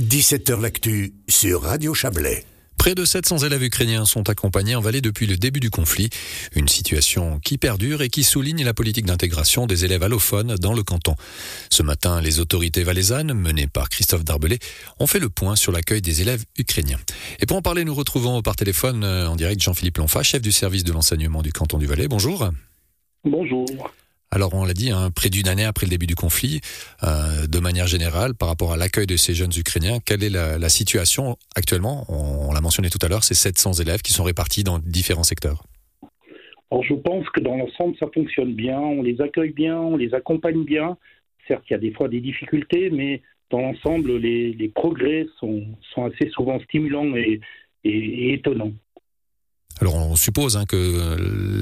17h L'actu sur Radio Chablais. Près de 700 élèves ukrainiens sont accompagnés en Valais depuis le début du conflit. Une situation qui perdure et qui souligne la politique d'intégration des élèves allophones dans le canton. Ce matin, les autorités valaisannes, menées par Christophe Darbelé, ont fait le point sur l'accueil des élèves ukrainiens. Et pour en parler, nous retrouvons par téléphone euh, en direct Jean-Philippe Lonfa, chef du service de l'enseignement du canton du Valais. Bonjour. Bonjour. Alors on l'a dit, hein, près d'une année après le début du conflit, euh, de manière générale, par rapport à l'accueil de ces jeunes Ukrainiens, quelle est la, situation actuellement? On, l'a mentionné tout à l'heure, c'est 700 élèves qui sont répartis dans différents secteurs. Alors je pense que dans l'ensemble, ça fonctionne bien, on les accueille bien, on les accompagne bien. Certes, il y a des fois des difficultés, mais dans l'ensemble, les, progrès sont, assez souvent stimulants et étonnants. Alors on suppose hein, que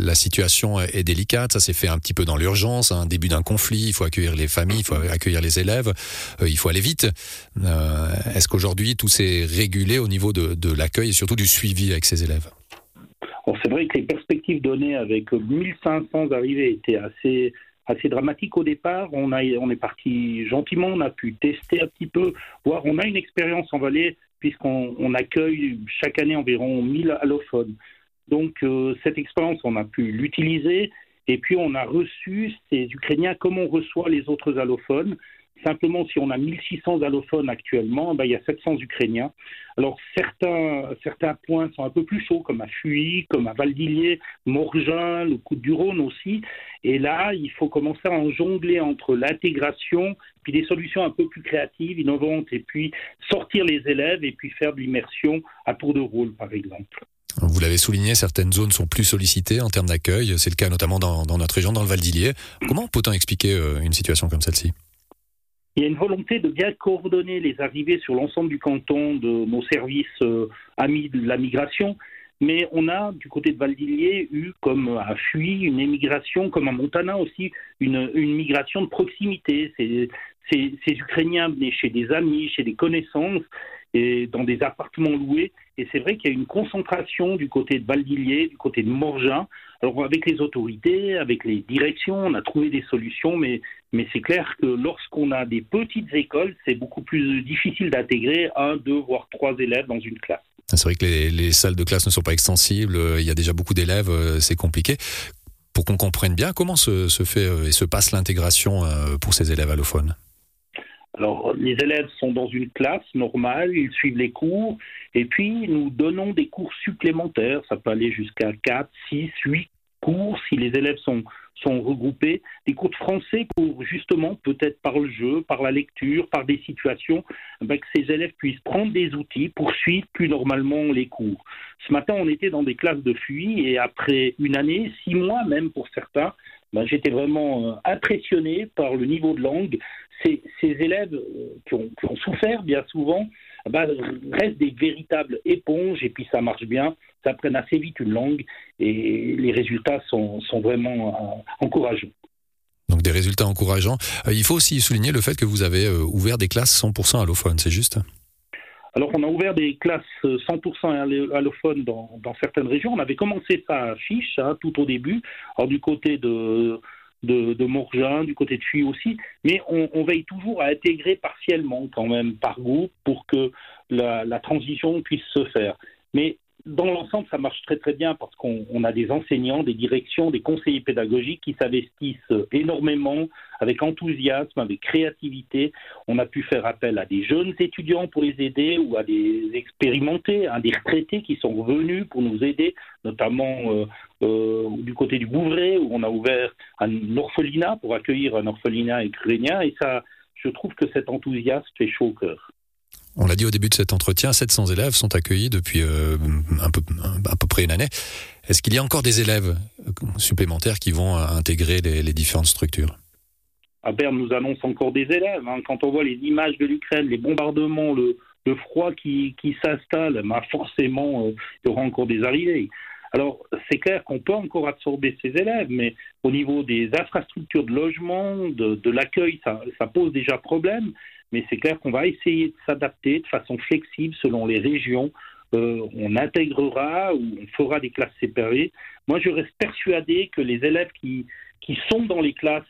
la situation est délicate, ça s'est fait un petit peu dans l'urgence, un début d'un conflit, il faut accueillir les familles, il faut accueillir les élèves, euh, il faut aller vite. Euh, est-ce qu'aujourd'hui tout s'est régulé au niveau de, l'accueil et surtout du suivi avec ces élèves? C'est vrai que les perspectives données avec 1500 arrivées étaient assez assez dramatiques au départ. On, a, on est parti gentiment, on a pu tester un petit peu, voire on a une expérience en Valais puisqu'on accueille chaque année environ 1000 allophones. Donc euh, cette expérience, on a pu l'utiliser et puis on a reçu ces Ukrainiens comme on reçoit les autres allophones. Simplement, si on a 1600 allophones actuellement, ben, il y a 700 Ukrainiens. Alors certains, certains points sont un peu plus chauds, comme à Fuy, comme à Valdillier, Morgin, le Coup du Rhône aussi. Et là, il faut commencer à en jongler entre l'intégration, puis des solutions un peu plus créatives, innovantes, et puis sortir les élèves et puis faire de l'immersion à tour de rôle, par exemple. Vous l'avez souligné, certaines zones sont plus sollicitées en termes d'accueil. C'est le cas notamment dans, notre région, dans le Val d'Illier. Comment peut-on expliquer euh, une situation comme celle-ci? Il y a une volonté de bien coordonner les arrivées sur l'ensemble du canton de nos services euh, amis de la migration. Mais on a, du côté de Valdillier, eu, comme à Fuy, une émigration, comme à Montana aussi, une, migration de proximité. Ces, ces, Ukrainiens venaient chez des amis, chez des connaissances, et dans des appartements loués. Et c'est vrai qu'il y a une concentration du côté de Valdillier, du côté de Morgin. Alors avec les autorités, avec les directions, on a trouvé des solutions, mais, c'est clair que lorsqu'on a des petites écoles, c'est beaucoup plus difficile d'intégrer un, deux, voire trois élèves dans une classe. C'est vrai que les, salles de classe ne sont pas extensibles, il y a déjà beaucoup d'élèves, euh, c'est compliqué. Pour qu'on comprenne bien comment se, fait euh, et se passe l'intégration euh, pour ces élèves allophones? Alors, les élèves sont dans une classe normale, ils suivent les cours, et puis nous donnons des cours supplémentaires. Ça peut aller jusqu'à 4, 6, 8 cours si les élèves sont, sont regroupés. Des cours de français pour justement, peut-être par le jeu, par la lecture, par des situations, ben, que ces élèves puissent prendre des outils pour suivre plus normalement les cours. Ce matin, on était dans des classes de fuite et après une année, six mois même pour certains, ben, j'étais vraiment euh, impressionné par le niveau de langue. Ces, élèves euh, qui ont, souffert bien souvent ben, restent des véritables éponges et puis ça marche bien, ça apprennent assez vite une langue et les résultats sont, vraiment euh, encourageants. Donc des résultats encourageants. il faut aussi souligner le fait que vous avez ouvert des classes 100% allophones, c'est juste? Alors, on a ouvert des classes 100% allophones dans, certaines régions. On avait commencé ça à Fiche, hein, tout au début, alors du côté de, de, Morgin, du côté de Fuy aussi, mais on, veille toujours à intégrer partiellement, quand même, par groupe, pour que la, la transition puisse se faire. Mais dans l'ensemble, ça marche très très bien parce qu'on a des enseignants, des directions, des conseillers pédagogiques qui s'investissent énormément avec enthousiasme, avec créativité. On a pu faire appel à des jeunes étudiants pour les aider ou à des expérimentés, à des retraités qui sont venus pour nous aider, notamment euh, euh, du côté du Bouvray où on a ouvert un orphelinat pour accueillir un orphelinat ukrainien et ça, je trouve que cet enthousiasme fait chaud au cœur. On l'a dit au début de cet entretien, 700 élèves sont accueillis depuis euh, un peu, à peu près une année. Est-ce qu'il y a encore des élèves supplémentaires qui vont intégrer les, différentes structures? À Berne nous annonce encore des élèves. Hein. Quand on voit les images de l'Ukraine, les bombardements, le, froid qui, s'installe, bah forcément, euh, il y aura encore des arrivées. Alors, c'est clair qu'on peut encore absorber ces élèves, mais au niveau des infrastructures de logement, de, l'accueil, ça, pose déjà problème mais c'est clair qu'on va essayer de s'adapter de façon flexible selon les régions. Euh, on intégrera ou on fera des classes séparées. Moi, je reste persuadé que les élèves qui, qui sont dans les classes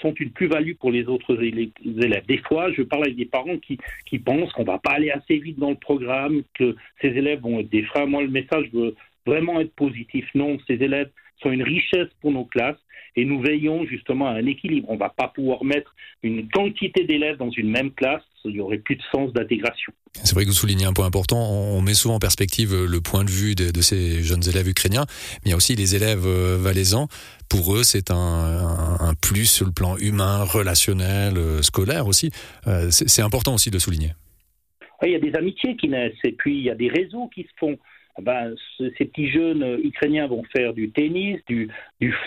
sont une plus-value pour les autres élèves. Des fois, je parle avec des parents qui, qui pensent qu'on va pas aller assez vite dans le programme, que ces élèves vont être des freins. Moi, le message veut vraiment être positif. Non, ces élèves sont une richesse pour nos classes et nous veillons justement à un équilibre. On ne va pas pouvoir mettre une quantité d'élèves dans une même classe, il n'y aurait plus de sens d'intégration. C'est vrai que vous soulignez un point important, on met souvent en perspective le point de vue de, ces jeunes élèves ukrainiens, mais il y a aussi les élèves euh, valaisans. Pour eux, c'est un, plus sur le plan humain, relationnel, euh, scolaire aussi. Euh, c'est important aussi de le souligner. il y a des amitiés qui naissent et puis il y a des réseaux qui se font. Ah ben, ces petits jeunes euh, ukrainiens vont faire du tennis, du,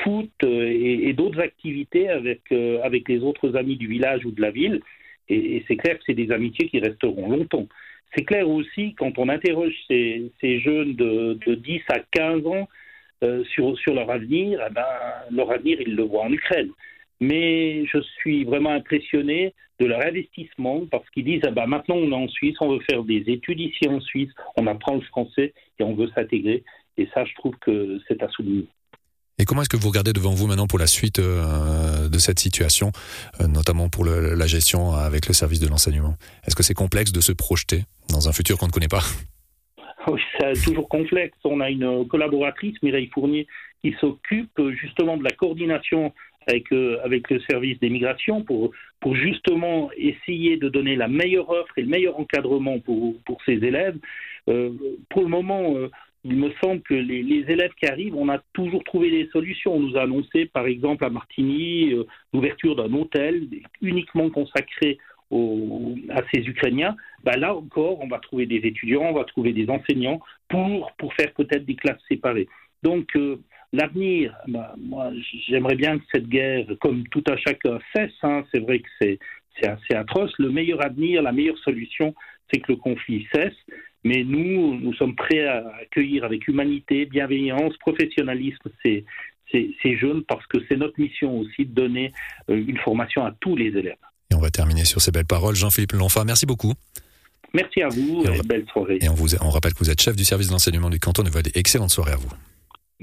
foot euh, et, d'autres activités avec, euh, avec les autres amis du village ou de la ville. Et, c'est clair que c'est des amitiés qui resteront longtemps. C'est clair aussi, quand on interroge ces, ces jeunes de, de, 10 à 15 ans sur, sur leur avenir, eh ben, leur avenir, ils le voient en Ukraine mais je suis vraiment impressionné de leur investissement parce qu'ils disent ah bah, maintenant on est en Suisse, on veut faire des études ici en Suisse, on apprend le français et on veut s'intégrer. Et ça, je trouve que c'est à souligner. Et comment est-ce que vous regardez devant vous maintenant pour la suite euh, de cette situation, euh, notamment pour le, la gestion avec le service de l'enseignement? Est-ce que c'est complexe de se projeter dans un futur qu'on ne connaît pas? Oui, c'est toujours complexe. On a une collaboratrice, Mireille Fournier, qui s'occupe justement de la coordination avec, euh, avec le service des migrations pour, pour justement essayer de donner la meilleure offre et le meilleur encadrement pour, pour ces élèves. Euh, pour le moment, euh, il me semble que les, élèves qui arrivent, on a toujours trouvé des solutions. On nous a annoncé, par exemple, à Martigny, l'ouverture d'un hôtel uniquement consacré aux, à ces Ukrainiens. Ben là encore, on va trouver des étudiants, on va trouver des enseignants pour, pour faire peut-être des classes séparées. Donc, L'avenir, bah, moi, j'aimerais bien que cette guerre, comme tout à chacun, cesse. Hein. C'est vrai que c'est assez atroce. Le meilleur avenir, la meilleure solution, c'est que le conflit cesse. Mais nous, nous sommes prêts à accueillir avec humanité, bienveillance, professionnalisme ces, ces, ces jeunes parce que c'est notre mission aussi de donner euh, une formation à tous les élèves. Et on va terminer sur ces belles paroles. Jean-Philippe Lanfa, merci beaucoup. Merci à vous et, belle soirée. Et on, vous, on rappelle que vous êtes chef du service d'enseignement du canton de Valais. Excellente soirée à vous.